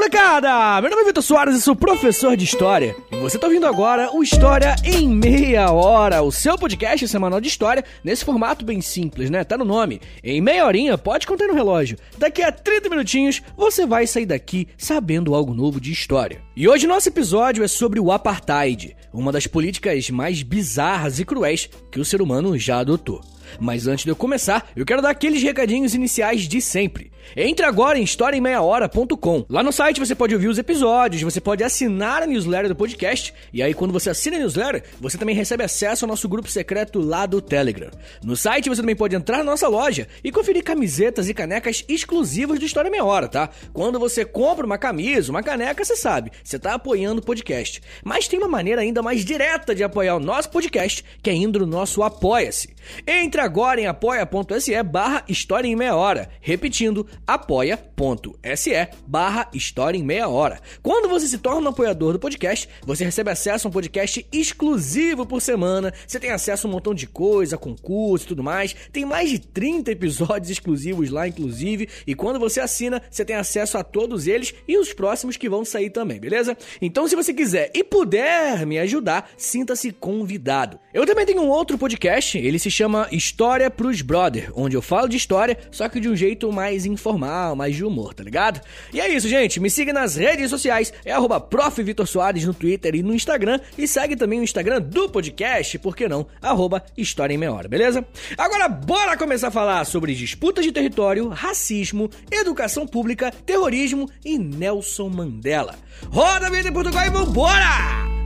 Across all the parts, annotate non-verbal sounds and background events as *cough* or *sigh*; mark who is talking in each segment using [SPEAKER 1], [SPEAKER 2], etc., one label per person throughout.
[SPEAKER 1] molecada! Meu nome é Vitor Soares e sou professor de História. E você está ouvindo agora o História em Meia Hora, o seu podcast semanal de História, nesse formato bem simples, né? Tá no nome. Em meia horinha, pode contar no relógio. Daqui a 30 minutinhos, você vai sair daqui sabendo algo novo de História. E hoje nosso episódio é sobre o Apartheid, uma das políticas mais bizarras e cruéis que o ser humano já adotou. Mas antes de eu começar, eu quero dar aqueles recadinhos iniciais de sempre. Entre agora em historiaemmeiahora.com. Lá no site você pode ouvir os episódios, você pode assinar a newsletter do podcast, e aí quando você assina a newsletter, você também recebe acesso ao nosso grupo secreto lá do Telegram. No site você também pode entrar na nossa loja e conferir camisetas e canecas exclusivas do História Meia Hora, tá? Quando você compra uma camisa, uma caneca, você sabe, você está apoiando o podcast. Mas tem uma maneira ainda mais direta de apoiar o nosso podcast, que é indo no nosso Apoia-se. Entre agora em apoia.se barra História em Meia Hora. Repetindo, apoia.se barra História em Meia Hora. Quando você se torna um apoiador do podcast, você recebe acesso a um podcast exclusivo por semana, você tem acesso a um montão de coisa, concurso e tudo mais, tem mais de 30 episódios exclusivos lá, inclusive, e quando você assina, você tem acesso a todos eles e os próximos que vão sair também, beleza? Então, se você quiser e puder me ajudar, sinta-se convidado. Eu também tenho um outro podcast, ele se chama História pros Brother, onde eu falo de história, só que de um jeito mais informal, mais de humor, tá ligado? E é isso, gente. Me siga nas redes sociais, é arroba no Twitter e no Instagram, e segue também o Instagram do podcast, por que não? Arroba História em Meia Hora, beleza? Agora bora começar a falar sobre disputas de território, racismo, educação pública, terrorismo e Nelson Mandela. Roda a vida em Portugal e vambora!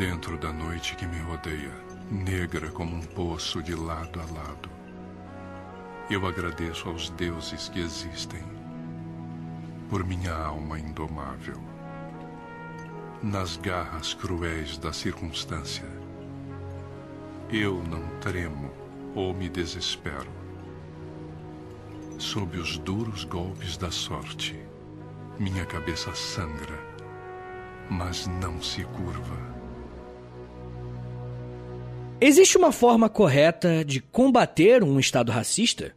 [SPEAKER 2] Dentro da noite que me rodeia, negra como um poço de lado a lado, eu agradeço aos deuses que existem por minha alma indomável. Nas garras cruéis da circunstância, eu não tremo ou me desespero. Sob os duros golpes da sorte, minha cabeça sangra, mas não se curva.
[SPEAKER 1] Existe uma forma correta de combater um Estado racista?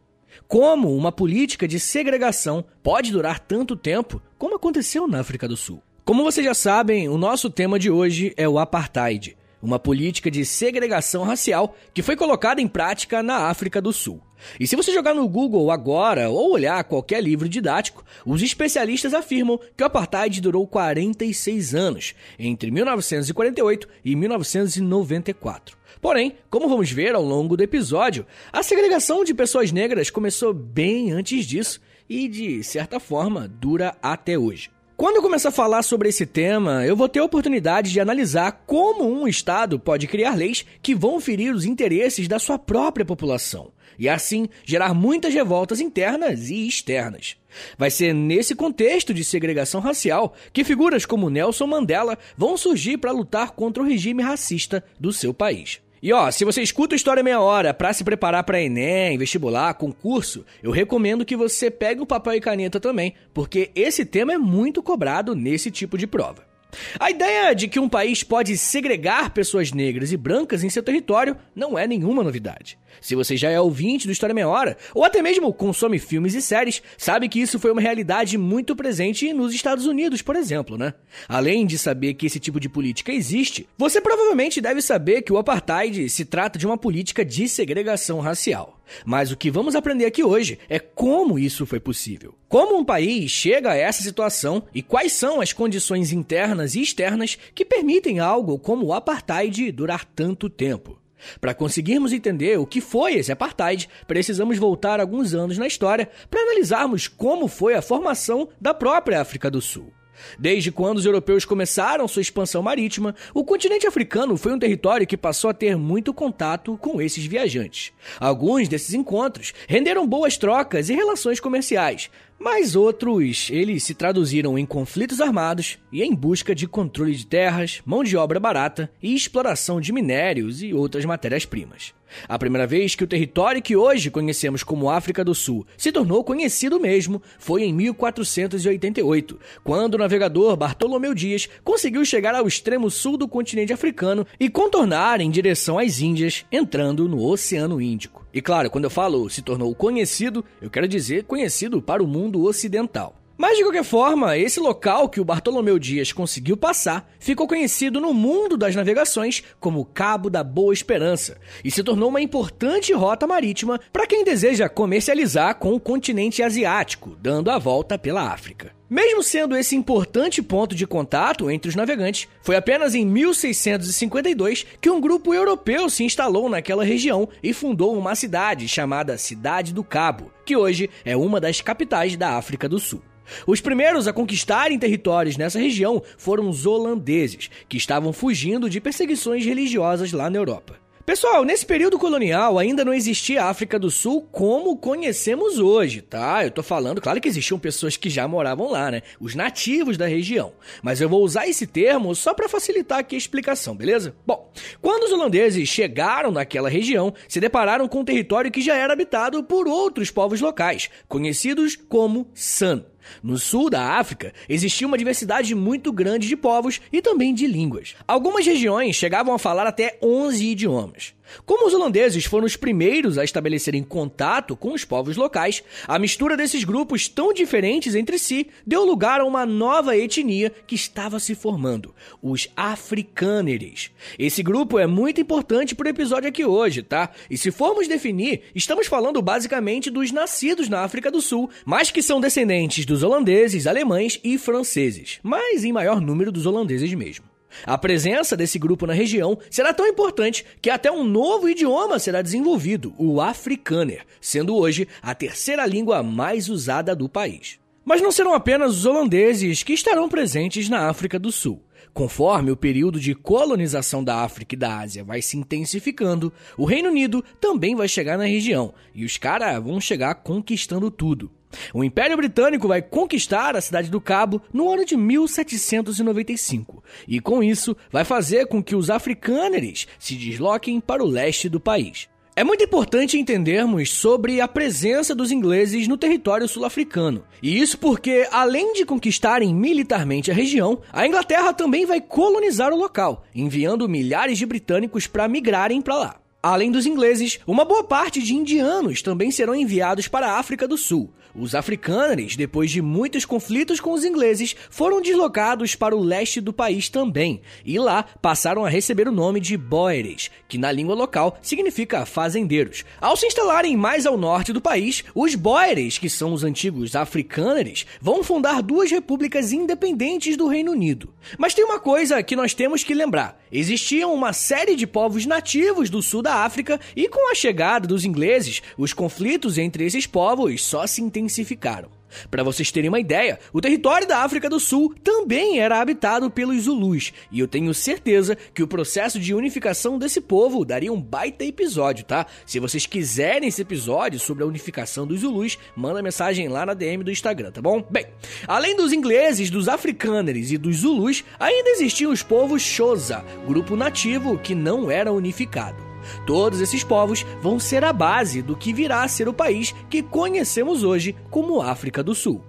[SPEAKER 1] Como uma política de segregação pode durar tanto tempo como aconteceu na África do Sul? Como vocês já sabem, o nosso tema de hoje é o apartheid, uma política de segregação racial que foi colocada em prática na África do Sul. E se você jogar no Google agora ou olhar qualquer livro didático, os especialistas afirmam que o apartheid durou 46 anos, entre 1948 e 1994. Porém, como vamos ver ao longo do episódio, a segregação de pessoas negras começou bem antes disso e, de certa forma, dura até hoje. Quando eu começar a falar sobre esse tema, eu vou ter a oportunidade de analisar como um Estado pode criar leis que vão ferir os interesses da sua própria população e assim gerar muitas revoltas internas e externas. Vai ser nesse contexto de segregação racial que figuras como Nelson Mandela vão surgir para lutar contra o regime racista do seu país. E ó, se você escuta História Meia Hora para se preparar para Enem, vestibular, concurso, eu recomendo que você pegue o papel e caneta também, porque esse tema é muito cobrado nesse tipo de prova. A ideia de que um país pode segregar pessoas negras e brancas em seu território não é nenhuma novidade. Se você já é ouvinte do História Meia Hora, ou até mesmo consome filmes e séries, sabe que isso foi uma realidade muito presente nos Estados Unidos, por exemplo, né? Além de saber que esse tipo de política existe, você provavelmente deve saber que o apartheid se trata de uma política de segregação racial. Mas o que vamos aprender aqui hoje é como isso foi possível. Como um país chega a essa situação e quais são as condições internas e externas que permitem algo como o apartheid durar tanto tempo. Para conseguirmos entender o que foi esse apartheid, precisamos voltar alguns anos na história para analisarmos como foi a formação da própria África do Sul. Desde quando os europeus começaram sua expansão marítima, o continente africano foi um território que passou a ter muito contato com esses viajantes. Alguns desses encontros renderam boas trocas e relações comerciais, mas outros, eles se traduziram em conflitos armados e em busca de controle de terras, mão de obra barata e exploração de minérios e outras matérias-primas. A primeira vez que o território que hoje conhecemos como África do Sul se tornou conhecido mesmo foi em 1488, quando o navegador Bartolomeu Dias conseguiu chegar ao extremo sul do continente africano e contornar em direção às Índias, entrando no Oceano Índico. E claro, quando eu falo se tornou conhecido, eu quero dizer conhecido para o mundo ocidental. Mas de qualquer forma, esse local que o Bartolomeu Dias conseguiu passar ficou conhecido no mundo das navegações como Cabo da Boa Esperança e se tornou uma importante rota marítima para quem deseja comercializar com o continente asiático, dando a volta pela África. Mesmo sendo esse importante ponto de contato entre os navegantes, foi apenas em 1652 que um grupo europeu se instalou naquela região e fundou uma cidade chamada Cidade do Cabo, que hoje é uma das capitais da África do Sul. Os primeiros a conquistarem territórios nessa região foram os holandeses, que estavam fugindo de perseguições religiosas lá na Europa. Pessoal, nesse período colonial ainda não existia a África do Sul como conhecemos hoje, tá? Eu tô falando, claro que existiam pessoas que já moravam lá, né? Os nativos da região. Mas eu vou usar esse termo só para facilitar aqui a explicação, beleza? Bom, quando os holandeses chegaram naquela região, se depararam com um território que já era habitado por outros povos locais, conhecidos como San. No sul da África, existia uma diversidade muito grande de povos e também de línguas. Algumas regiões chegavam a falar até 11 idiomas. Como os holandeses foram os primeiros a estabelecerem contato com os povos locais, a mistura desses grupos tão diferentes entre si deu lugar a uma nova etnia que estava se formando, os africâneres. Esse grupo é muito importante para o episódio aqui hoje, tá? E se formos definir, estamos falando basicamente dos nascidos na África do Sul, mas que são descendentes dos holandeses, alemães e franceses, mas em maior número dos holandeses mesmo. A presença desse grupo na região será tão importante que até um novo idioma será desenvolvido, o afrikaner, sendo hoje a terceira língua mais usada do país. Mas não serão apenas os holandeses que estarão presentes na África do Sul. Conforme o período de colonização da África e da Ásia vai se intensificando, o Reino Unido também vai chegar na região e os caras vão chegar conquistando tudo. O Império Britânico vai conquistar a cidade do Cabo no ano de 1795 e, com isso, vai fazer com que os africâneres se desloquem para o leste do país. É muito importante entendermos sobre a presença dos ingleses no território sul-africano. E isso porque, além de conquistarem militarmente a região, a Inglaterra também vai colonizar o local, enviando milhares de britânicos para migrarem para lá. Além dos ingleses, uma boa parte de indianos também serão enviados para a África do Sul. Os africanos, depois de muitos conflitos com os ingleses, foram deslocados para o leste do país também, e lá passaram a receber o nome de boeres, que na língua local significa fazendeiros. Ao se instalarem mais ao norte do país, os boeres, que são os antigos africanos, vão fundar duas repúblicas independentes do Reino Unido. Mas tem uma coisa que nós temos que lembrar: existiam uma série de povos nativos do sul da África, e com a chegada dos ingleses, os conflitos entre esses povos só se intensificaram. Para vocês terem uma ideia, o território da África do Sul também era habitado pelos Zulus, e eu tenho certeza que o processo de unificação desse povo daria um baita episódio, tá? Se vocês quiserem esse episódio sobre a unificação dos Zulus, manda mensagem lá na DM do Instagram, tá bom? Bem, além dos ingleses, dos africâneres e dos Zulus, ainda existiam os povos Xhosa, grupo nativo que não era unificado. Todos esses povos vão ser a base do que virá a ser o país que conhecemos hoje como África do Sul.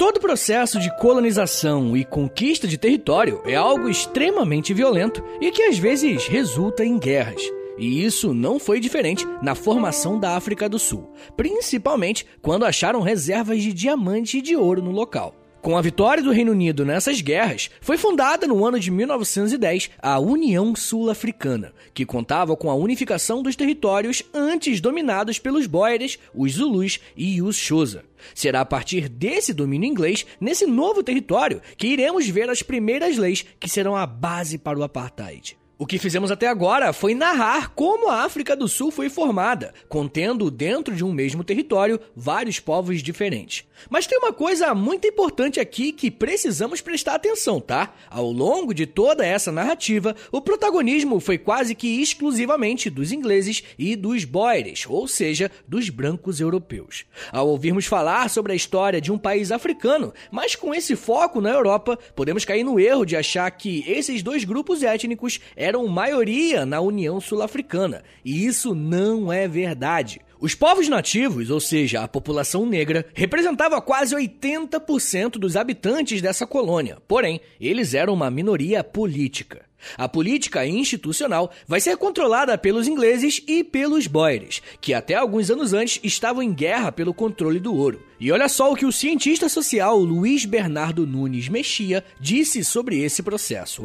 [SPEAKER 1] Todo processo de colonização e conquista de território é algo extremamente violento e que às vezes resulta em guerras. E isso não foi diferente na formação da África do Sul, principalmente quando acharam reservas de diamante e de ouro no local. Com a vitória do Reino Unido nessas guerras, foi fundada no ano de 1910 a União Sul-Africana, que contava com a unificação dos territórios antes dominados pelos Boeres, os Zulus e os Xhosa. Será a partir desse domínio inglês, nesse novo território, que iremos ver as primeiras leis que serão a base para o apartheid. O que fizemos até agora foi narrar como a África do Sul foi formada, contendo dentro de um mesmo território vários povos diferentes. Mas tem uma coisa muito importante aqui que precisamos prestar atenção, tá? Ao longo de toda essa narrativa, o protagonismo foi quase que exclusivamente dos ingleses e dos boeres, ou seja, dos brancos europeus. Ao ouvirmos falar sobre a história de um país africano, mas com esse foco na Europa, podemos cair no erro de achar que esses dois grupos étnicos eram eram maioria na União Sul-Africana, e isso não é verdade. Os povos nativos, ou seja, a população negra, representava quase 80% dos habitantes dessa colônia, porém, eles eram uma minoria política. A política institucional vai ser controlada pelos ingleses e pelos boeres, que até alguns anos antes estavam em guerra pelo controle do ouro. E olha só o que o cientista social Luiz Bernardo Nunes Mexia disse sobre esse processo.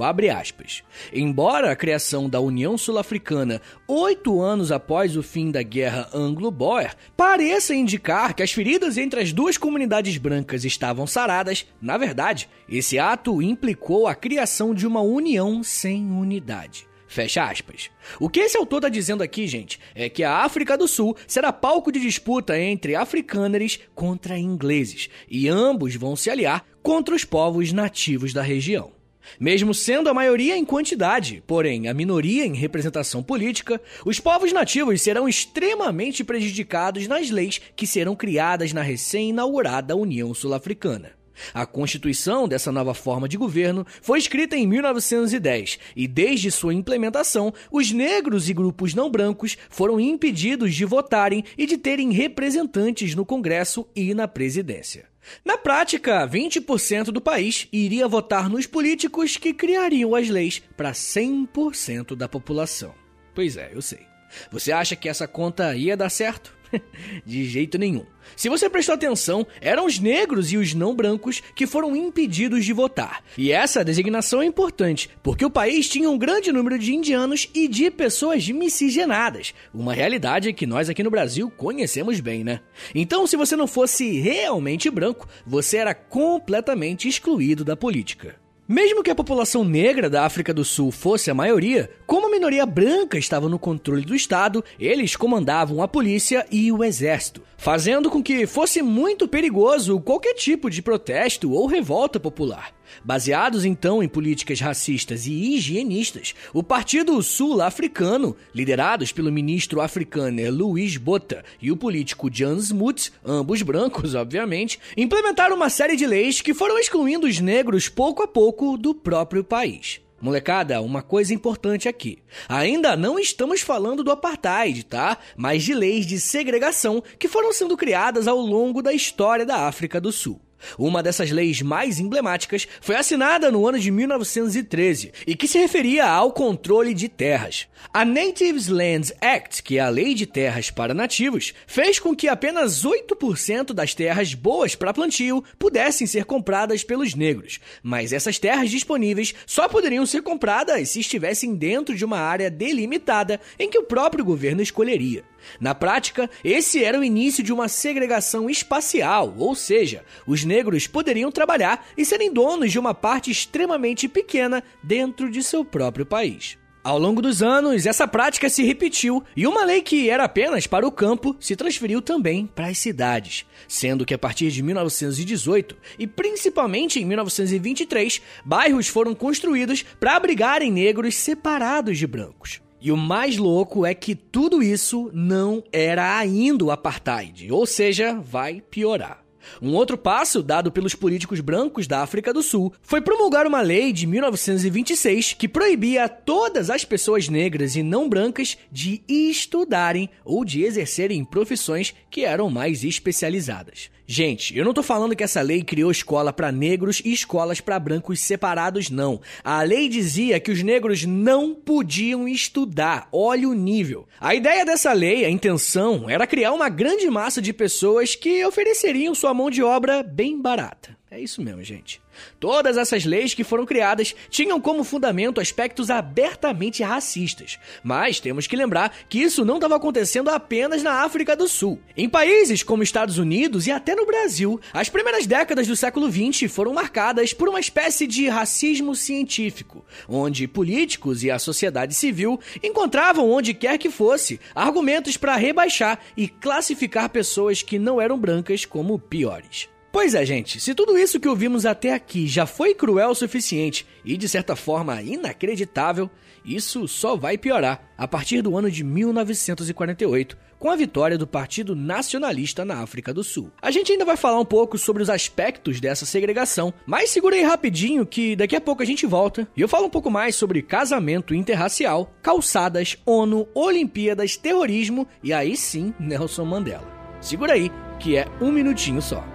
[SPEAKER 1] Embora a criação da União Sul-Africana oito anos após o fim da Guerra Anglo-Boer pareça indicar que as feridas entre as duas comunidades brancas estavam saradas, na verdade, esse ato implicou a criação de uma união sem unidade. Fecha aspas. O que esse autor está dizendo aqui, gente, é que a África do Sul será palco de disputa entre africâneres contra ingleses, e ambos vão se aliar contra os povos nativos da região. Mesmo sendo a maioria em quantidade, porém a minoria em representação política, os povos nativos serão extremamente prejudicados nas leis que serão criadas na recém-inaugurada União Sul-Africana. A constituição dessa nova forma de governo foi escrita em 1910 e, desde sua implementação, os negros e grupos não brancos foram impedidos de votarem e de terem representantes no Congresso e na presidência. Na prática, 20% do país iria votar nos políticos que criariam as leis para 100% da população. Pois é, eu sei. Você acha que essa conta ia dar certo? *laughs* De jeito nenhum. Se você prestou atenção, eram os negros e os não brancos que foram impedidos de votar. E essa designação é importante, porque o país tinha um grande número de indianos e de pessoas miscigenadas, uma realidade que nós aqui no Brasil conhecemos bem, né? Então, se você não fosse realmente branco, você era completamente excluído da política. Mesmo que a população negra da África do Sul fosse a maioria, como a minoria branca estava no controle do Estado, eles comandavam a polícia e o exército, fazendo com que fosse muito perigoso qualquer tipo de protesto ou revolta popular. Baseados então em políticas racistas e higienistas, o Partido Sul-Africano, liderados pelo ministro africano Luiz Botha e o político Jan Smuts, ambos brancos, obviamente, implementaram uma série de leis que foram excluindo os negros pouco a pouco do próprio país. Molecada, uma coisa importante aqui. Ainda não estamos falando do apartheid, tá? Mas de leis de segregação que foram sendo criadas ao longo da história da África do Sul. Uma dessas leis mais emblemáticas foi assinada no ano de 1913 e que se referia ao controle de terras. A Natives Lands Act, que é a lei de terras para nativos, fez com que apenas 8% das terras boas para plantio pudessem ser compradas pelos negros, mas essas terras disponíveis só poderiam ser compradas se estivessem dentro de uma área delimitada em que o próprio governo escolheria. Na prática, esse era o início de uma segregação espacial, ou seja, os negros poderiam trabalhar e serem donos de uma parte extremamente pequena dentro de seu próprio país. Ao longo dos anos, essa prática se repetiu e uma lei que era apenas para o campo se transferiu também para as cidades, sendo que a partir de 1918 e principalmente em 1923, bairros foram construídos para abrigarem negros separados de brancos. E o mais louco é que tudo isso não era ainda o apartheid, ou seja, vai piorar. Um outro passo dado pelos políticos brancos da África do Sul foi promulgar uma lei de 1926 que proibia todas as pessoas negras e não brancas de estudarem ou de exercerem profissões que eram mais especializadas. Gente, eu não tô falando que essa lei criou escola para negros e escolas para brancos separados, não. A lei dizia que os negros não podiam estudar. Olha o nível. A ideia dessa lei, a intenção, era criar uma grande massa de pessoas que ofereceriam sua mão de obra bem barata. É isso mesmo, gente. Todas essas leis que foram criadas tinham como fundamento aspectos abertamente racistas. Mas temos que lembrar que isso não estava acontecendo apenas na África do Sul. Em países como Estados Unidos e até no Brasil, as primeiras décadas do século XX foram marcadas por uma espécie de racismo científico, onde políticos e a sociedade civil encontravam onde quer que fosse argumentos para rebaixar e classificar pessoas que não eram brancas como piores. Pois é, gente, se tudo isso que ouvimos até aqui já foi cruel o suficiente e de certa forma inacreditável, isso só vai piorar a partir do ano de 1948, com a vitória do Partido Nacionalista na África do Sul. A gente ainda vai falar um pouco sobre os aspectos dessa segregação, mas segura aí rapidinho que daqui a pouco a gente volta e eu falo um pouco mais sobre casamento interracial, calçadas, ONU, Olimpíadas, terrorismo e aí sim Nelson Mandela. Segura aí, que é um minutinho só.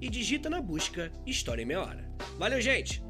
[SPEAKER 1] e digita na busca História em Meia Hora. Valeu, gente!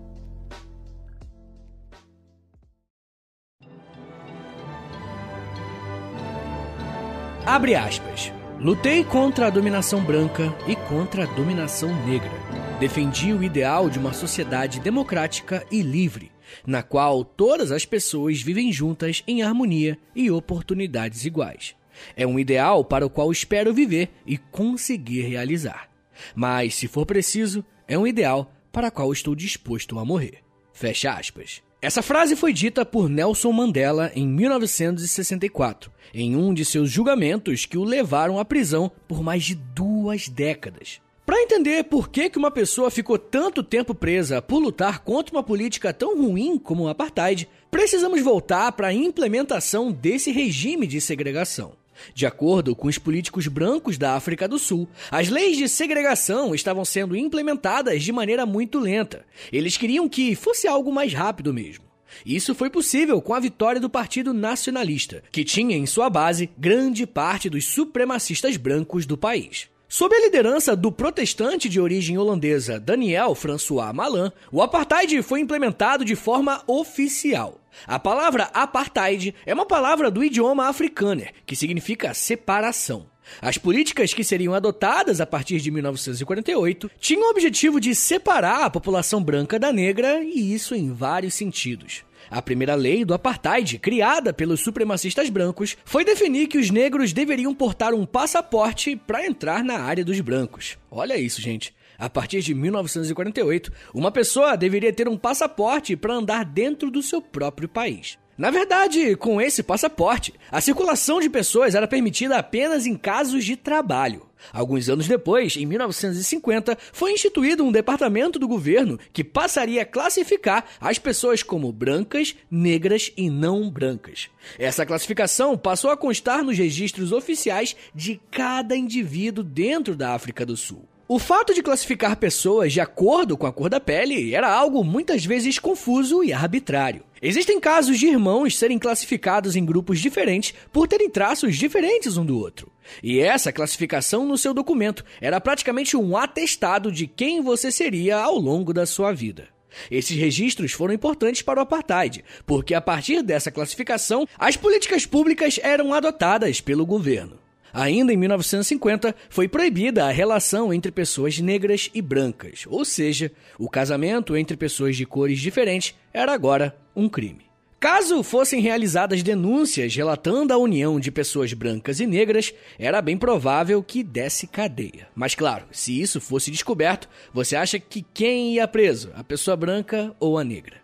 [SPEAKER 1] Abre aspas. Lutei contra a dominação branca e contra a dominação negra. Defendi o ideal de uma sociedade democrática e livre, na qual todas as pessoas vivem juntas em harmonia e oportunidades iguais. É um ideal para o qual espero viver e conseguir realizar. Mas, se for preciso, é um ideal para o qual estou disposto a morrer. Fecha aspas. Essa frase foi dita por Nelson Mandela em 1964, em um de seus julgamentos que o levaram à prisão por mais de duas décadas. Para entender por que, que uma pessoa ficou tanto tempo presa por lutar contra uma política tão ruim como o apartheid, precisamos voltar para a implementação desse regime de segregação. De acordo com os políticos brancos da África do Sul, as leis de segregação estavam sendo implementadas de maneira muito lenta. Eles queriam que fosse algo mais rápido mesmo. Isso foi possível com a vitória do Partido Nacionalista, que tinha em sua base grande parte dos supremacistas brancos do país. Sob a liderança do protestante de origem holandesa Daniel François Malan, o apartheid foi implementado de forma oficial. A palavra apartheid é uma palavra do idioma afrikaner, que significa separação. As políticas que seriam adotadas a partir de 1948 tinham o objetivo de separar a população branca da negra, e isso em vários sentidos. A primeira lei do apartheid, criada pelos supremacistas brancos, foi definir que os negros deveriam portar um passaporte para entrar na área dos brancos. Olha isso, gente. A partir de 1948, uma pessoa deveria ter um passaporte para andar dentro do seu próprio país. Na verdade, com esse passaporte, a circulação de pessoas era permitida apenas em casos de trabalho. Alguns anos depois, em 1950, foi instituído um departamento do governo que passaria a classificar as pessoas como brancas, negras e não brancas. Essa classificação passou a constar nos registros oficiais de cada indivíduo dentro da África do Sul. O fato de classificar pessoas de acordo com a cor da pele era algo muitas vezes confuso e arbitrário. Existem casos de irmãos serem classificados em grupos diferentes por terem traços diferentes um do outro. E essa classificação no seu documento era praticamente um atestado de quem você seria ao longo da sua vida. Esses registros foram importantes para o apartheid, porque a partir dessa classificação, as políticas públicas eram adotadas pelo governo. Ainda em 1950, foi proibida a relação entre pessoas negras e brancas, ou seja, o casamento entre pessoas de cores diferentes era agora um crime. Caso fossem realizadas denúncias relatando a união de pessoas brancas e negras, era bem provável que desse cadeia. Mas claro, se isso fosse descoberto, você acha que quem ia preso? A pessoa branca ou a negra?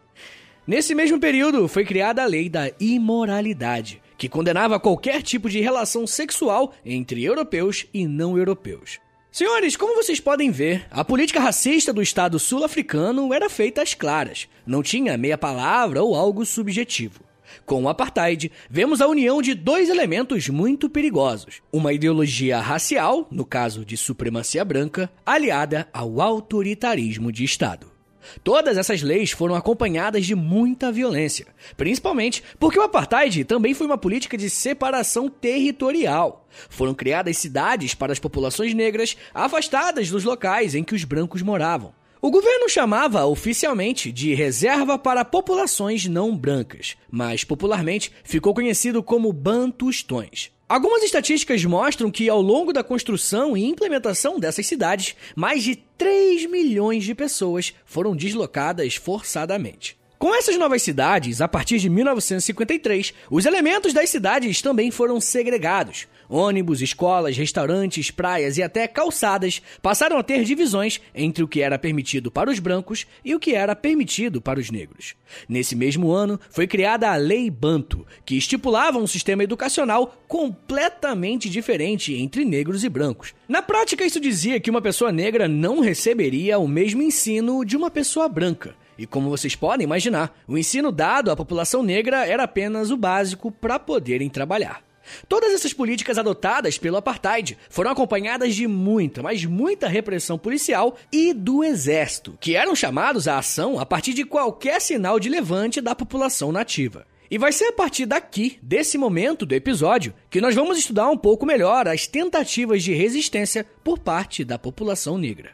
[SPEAKER 1] Nesse mesmo período, foi criada a lei da imoralidade, que condenava qualquer tipo de relação sexual entre europeus e não europeus. Senhores, como vocês podem ver, a política racista do Estado sul-africano era feita às claras, não tinha meia palavra ou algo subjetivo. Com o apartheid, vemos a união de dois elementos muito perigosos: uma ideologia racial, no caso de supremacia branca, aliada ao autoritarismo de Estado. Todas essas leis foram acompanhadas de muita violência, principalmente porque o apartheid também foi uma política de separação territorial. Foram criadas cidades para as populações negras afastadas dos locais em que os brancos moravam. O governo chamava oficialmente de Reserva para Populações Não Brancas, mas popularmente ficou conhecido como Bantustões. Algumas estatísticas mostram que, ao longo da construção e implementação dessas cidades, mais de 3 milhões de pessoas foram deslocadas forçadamente. Com essas novas cidades, a partir de 1953, os elementos das cidades também foram segregados. Ônibus, escolas, restaurantes, praias e até calçadas passaram a ter divisões entre o que era permitido para os brancos e o que era permitido para os negros. Nesse mesmo ano, foi criada a Lei Banto, que estipulava um sistema educacional completamente diferente entre negros e brancos. Na prática, isso dizia que uma pessoa negra não receberia o mesmo ensino de uma pessoa branca. E como vocês podem imaginar, o ensino dado à população negra era apenas o básico para poderem trabalhar. Todas essas políticas adotadas pelo apartheid foram acompanhadas de muita, mas muita repressão policial e do exército, que eram chamados à ação a partir de qualquer sinal de levante da população nativa. E vai ser a partir daqui, desse momento do episódio, que nós vamos estudar um pouco melhor as tentativas de resistência por parte da população negra.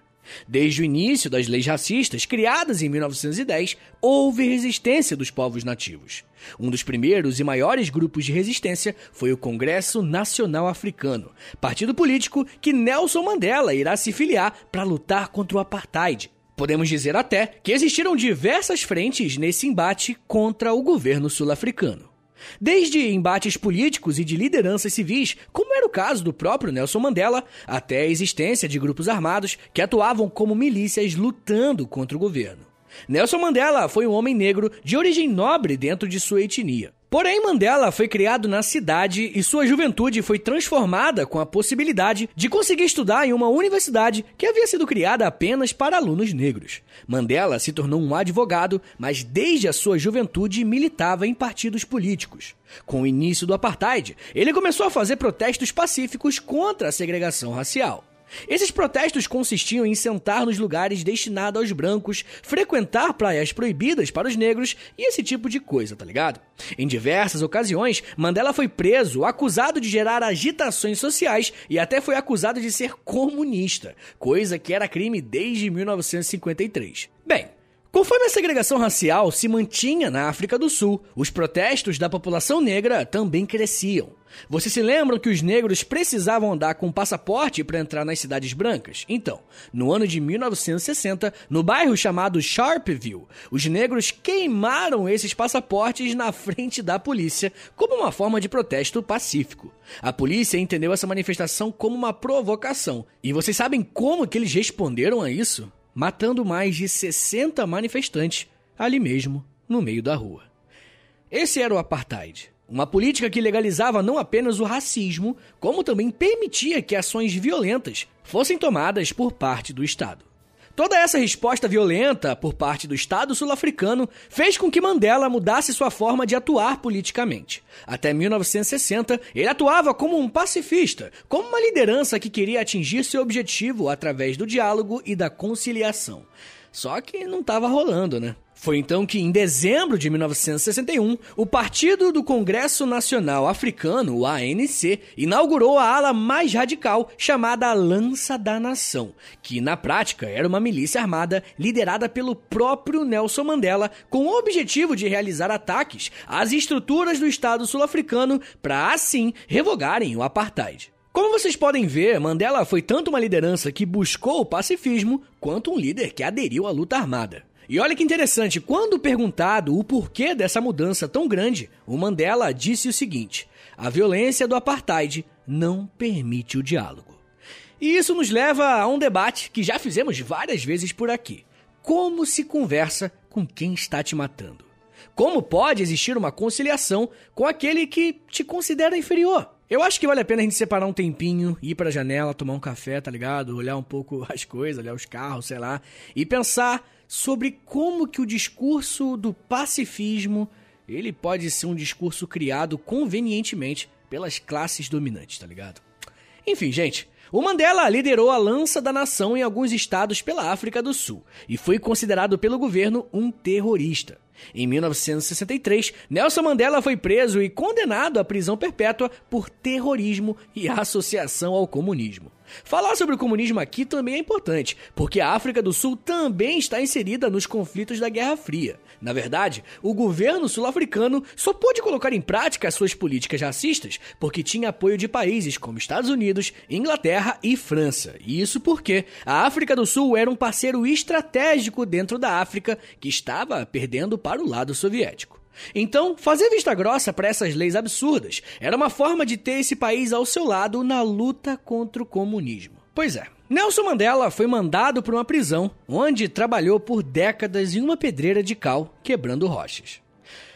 [SPEAKER 1] Desde o início das leis racistas, criadas em 1910, houve resistência dos povos nativos. Um dos primeiros e maiores grupos de resistência foi o Congresso Nacional Africano, partido político que Nelson Mandela irá se filiar para lutar contra o apartheid. Podemos dizer até que existiram diversas frentes nesse embate contra o governo sul-africano. Desde embates políticos e de lideranças civis, como era o caso do próprio Nelson Mandela, até a existência de grupos armados que atuavam como milícias lutando contra o governo. Nelson Mandela foi um homem negro de origem nobre dentro de sua etnia. Porém, Mandela foi criado na cidade e sua juventude foi transformada com a possibilidade de conseguir estudar em uma universidade que havia sido criada apenas para alunos negros. Mandela se tornou um advogado, mas desde a sua juventude militava em partidos políticos. Com o início do apartheid, ele começou a fazer protestos pacíficos contra a segregação racial. Esses protestos consistiam em sentar nos lugares destinados aos brancos, frequentar praias proibidas para os negros e esse tipo de coisa, tá ligado? Em diversas ocasiões, Mandela foi preso, acusado de gerar agitações sociais e até foi acusado de ser comunista, coisa que era crime desde 1953. Bem, Conforme a segregação racial se mantinha na África do Sul, os protestos da população negra também cresciam. Vocês se lembram que os negros precisavam andar com passaporte para entrar nas cidades brancas? Então, no ano de 1960, no bairro chamado Sharpeville, os negros queimaram esses passaportes na frente da polícia como uma forma de protesto pacífico. A polícia entendeu essa manifestação como uma provocação. E vocês sabem como que eles responderam a isso? matando mais de 60 manifestantes ali mesmo, no meio da rua. Esse era o apartheid. Uma política que legalizava não apenas o racismo, como também permitia que ações violentas fossem tomadas por parte do Estado. Toda essa resposta violenta por parte do Estado sul-africano fez com que Mandela mudasse sua forma de atuar politicamente. Até 1960, ele atuava como um pacifista, como uma liderança que queria atingir seu objetivo através do diálogo e da conciliação. Só que não estava rolando, né? Foi então que, em dezembro de 1961, o Partido do Congresso Nacional Africano, o ANC, inaugurou a ala mais radical chamada Lança da Nação, que na prática era uma milícia armada liderada pelo próprio Nelson Mandela, com o objetivo de realizar ataques às estruturas do Estado sul-africano para assim revogarem o apartheid. Como vocês podem ver, Mandela foi tanto uma liderança que buscou o pacifismo, quanto um líder que aderiu à luta armada. E olha que interessante, quando perguntado o porquê dessa mudança tão grande, o Mandela disse o seguinte: a violência do apartheid não permite o diálogo. E isso nos leva a um debate que já fizemos várias vezes por aqui. Como se conversa com quem está te matando? Como pode existir uma conciliação com aquele que te considera inferior? Eu acho que vale a pena a gente separar um tempinho, ir pra janela, tomar um café, tá ligado? Olhar um pouco *laughs* as coisas, olhar os carros, sei lá, e pensar sobre como que o discurso do pacifismo, ele pode ser um discurso criado convenientemente pelas classes dominantes, tá ligado? Enfim, gente, o Mandela liderou a lança da nação em alguns estados pela África do Sul e foi considerado pelo governo um terrorista. Em 1963, Nelson Mandela foi preso e condenado à prisão perpétua por terrorismo e associação ao comunismo. Falar sobre o comunismo aqui também é importante, porque a África do Sul também está inserida nos conflitos da Guerra Fria. Na verdade, o governo sul-africano só pôde colocar em prática suas políticas racistas porque tinha apoio de países como Estados Unidos, Inglaterra e França. E isso porque a África do Sul era um parceiro estratégico dentro da África que estava perdendo para o lado soviético. Então, fazer vista grossa para essas leis absurdas era uma forma de ter esse país ao seu lado na luta contra o comunismo. Pois é, Nelson Mandela foi mandado para uma prisão onde trabalhou por décadas em uma pedreira de cal, quebrando rochas.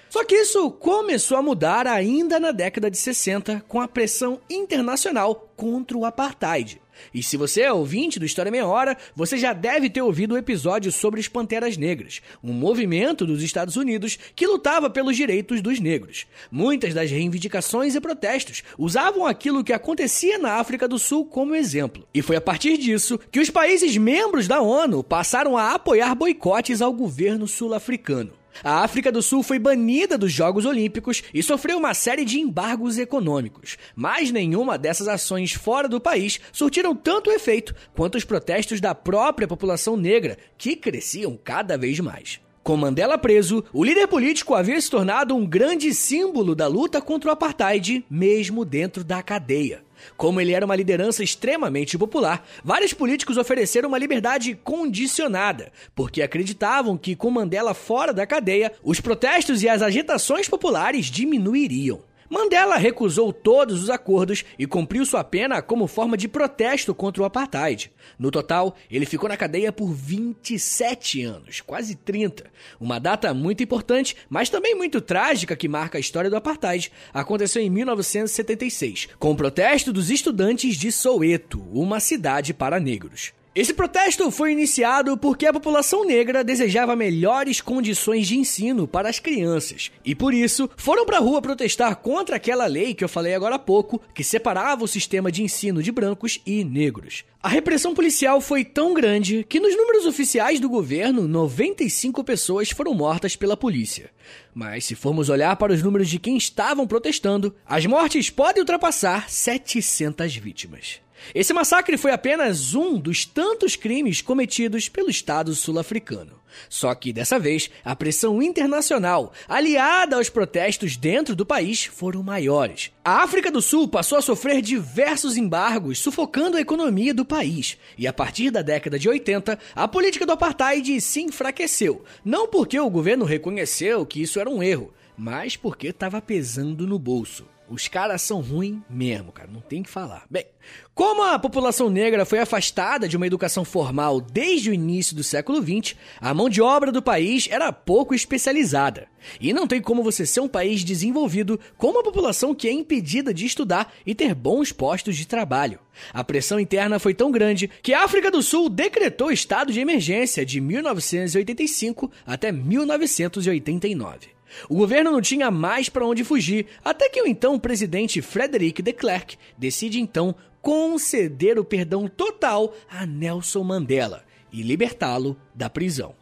[SPEAKER 1] Só que isso começou a mudar ainda na década de 60 com a pressão internacional contra o apartheid. E se você é ouvinte do História Meia Hora, você já deve ter ouvido o episódio sobre os Panteras Negras, um movimento dos Estados Unidos que lutava pelos direitos dos negros. Muitas das reivindicações e protestos usavam aquilo que acontecia na África do Sul como exemplo. E foi a partir disso que os países membros da ONU passaram a apoiar boicotes ao governo sul-africano. A África do Sul foi banida dos Jogos Olímpicos e sofreu uma série de embargos econômicos, mas nenhuma dessas ações fora do país surtiram tanto efeito quanto os protestos da própria população negra, que cresciam cada vez mais. Com Mandela preso, o líder político havia se tornado um grande símbolo da luta contra o apartheid, mesmo dentro da cadeia. Como ele era uma liderança extremamente popular, vários políticos ofereceram uma liberdade condicionada, porque acreditavam que com Mandela fora da cadeia, os protestos e as agitações populares diminuiriam. Mandela recusou todos os acordos e cumpriu sua pena como forma de protesto contra o apartheid. No total, ele ficou na cadeia por 27 anos, quase 30. Uma data muito importante, mas também muito trágica que marca a história do apartheid. Aconteceu em 1976, com o protesto dos estudantes de Soweto, uma cidade para negros. Esse protesto foi iniciado porque a população negra desejava melhores condições de ensino para as crianças e por isso foram para a rua protestar contra aquela lei que eu falei agora há pouco, que separava o sistema de ensino de brancos e negros. A repressão policial foi tão grande que nos números oficiais do governo, 95 pessoas foram mortas pela polícia. Mas se formos olhar para os números de quem estavam protestando, as mortes podem ultrapassar 700 vítimas. Esse massacre foi apenas um dos tantos crimes cometidos pelo Estado sul-africano. Só que dessa vez, a pressão internacional, aliada aos protestos dentro do país, foram maiores. A África do Sul passou a sofrer diversos embargos, sufocando a economia do país. E a partir da década de 80, a política do apartheid se enfraqueceu. Não porque o governo reconheceu que isso era um erro, mas porque estava pesando no bolso. Os caras são ruins mesmo, cara, não tem que falar. Bem, como a população negra foi afastada de uma educação formal desde o início do século XX, a mão de obra do país era pouco especializada. E não tem como você ser um país desenvolvido com uma população que é impedida de estudar e ter bons postos de trabalho. A pressão interna foi tão grande que a África do Sul decretou estado de emergência de 1985 até 1989. O governo não tinha mais para onde fugir, até que o então presidente Frederic de Klerk decide então conceder o perdão total a Nelson Mandela e libertá-lo da prisão.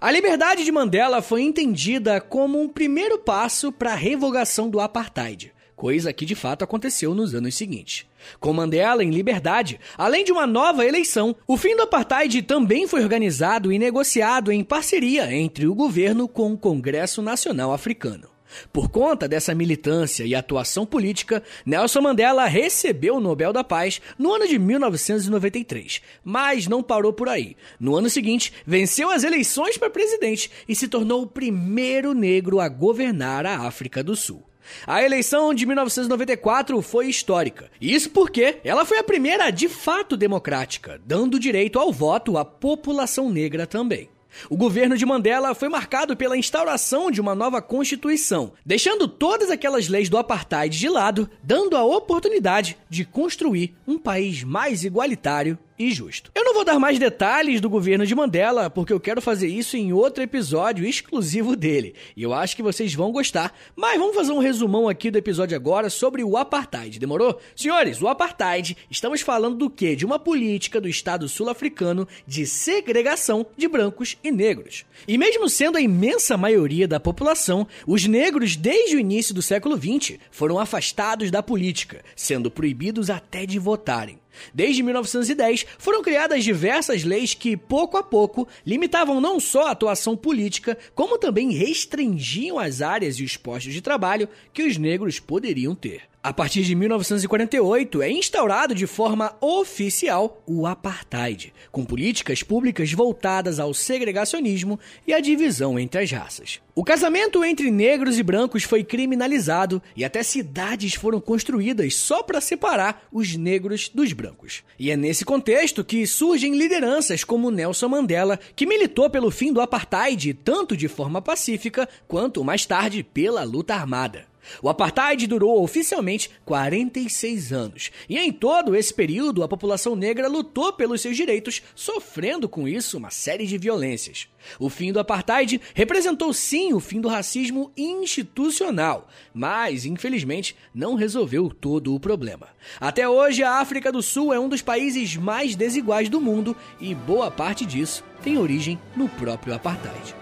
[SPEAKER 1] A liberdade de Mandela foi entendida como um primeiro passo para a revogação do apartheid coisa que de fato aconteceu nos anos seguintes. Com Mandela em liberdade, além de uma nova eleição, o fim do apartheid também foi organizado e negociado em parceria entre o governo com o Congresso Nacional Africano. Por conta dessa militância e atuação política, Nelson Mandela recebeu o Nobel da Paz no ano de 1993, mas não parou por aí. No ano seguinte, venceu as eleições para presidente e se tornou o primeiro negro a governar a África do Sul. A eleição de 1994 foi histórica. Isso porque ela foi a primeira de fato democrática, dando direito ao voto à população negra também. O governo de Mandela foi marcado pela instauração de uma nova constituição, deixando todas aquelas leis do apartheid de lado, dando a oportunidade de construir um país mais igualitário e justo. Eu não vou dar mais detalhes do governo de Mandela, porque eu quero fazer isso em outro episódio exclusivo dele. E eu acho que vocês vão gostar. Mas vamos fazer um resumão aqui do episódio agora sobre o apartheid. Demorou? Senhores, o apartheid, estamos falando do quê? De uma política do Estado sul-africano de segregação de brancos e negros. E mesmo sendo a imensa maioria da população, os negros desde o início do século XX foram afastados da política, sendo proibidos até de votarem. Desde 1910, foram criadas diversas leis que, pouco a pouco, limitavam não só a atuação política, como também restringiam as áreas e os postos de trabalho que os negros poderiam ter. A partir de 1948, é instaurado de forma oficial o apartheid, com políticas públicas voltadas ao segregacionismo e à divisão entre as raças. O casamento entre negros e brancos foi criminalizado e até cidades foram construídas só para separar os negros dos brancos. E é nesse contexto que surgem lideranças como Nelson Mandela, que militou pelo fim do apartheid tanto de forma pacífica quanto mais tarde pela luta armada. O apartheid durou oficialmente 46 anos, e em todo esse período a população negra lutou pelos seus direitos, sofrendo com isso uma série de violências. O fim do apartheid representou sim o fim do racismo institucional, mas infelizmente não resolveu todo o problema. Até hoje, a África do Sul é um dos países mais desiguais do mundo e boa parte disso tem origem no próprio apartheid.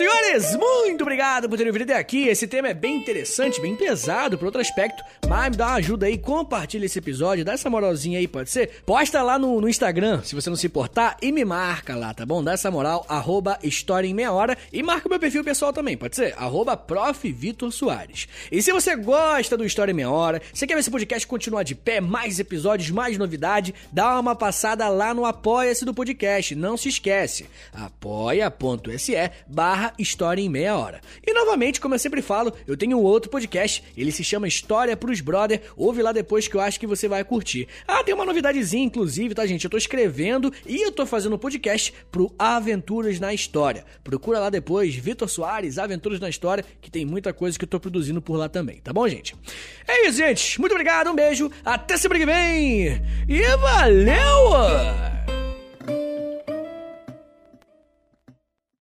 [SPEAKER 1] Senhores, muito obrigado por terem vindo até aqui. Esse tema é bem interessante, bem pesado por outro aspecto, mas me dá uma ajuda aí, compartilha esse episódio, dá essa moralzinha aí, pode ser? Posta lá no, no Instagram, se você não se importar, e me marca lá, tá bom? Dá essa moral, arroba História em Meia Hora, e marca o meu perfil pessoal também, pode ser? Arroba Prof. Vitor Soares. E se você gosta do História em Meia Hora, você quer ver esse podcast continuar de pé, mais episódios, mais novidade, dá uma passada lá no Apoia-se do podcast, não se esquece, apoia.se barra História em Meia Hora. E novamente, como eu sempre falo, eu tenho um outro podcast, ele se chama História pros Brother, ouve lá depois que eu acho que você vai curtir. Ah, tem uma novidadezinha, inclusive, tá, gente? Eu tô escrevendo e eu tô fazendo um podcast pro Aventuras na História. Procura lá depois, Vitor Soares, Aventuras na História, que tem muita coisa que eu tô produzindo por lá também, tá bom, gente? É isso, gente. Muito obrigado, um beijo, até semana que vem e valeu!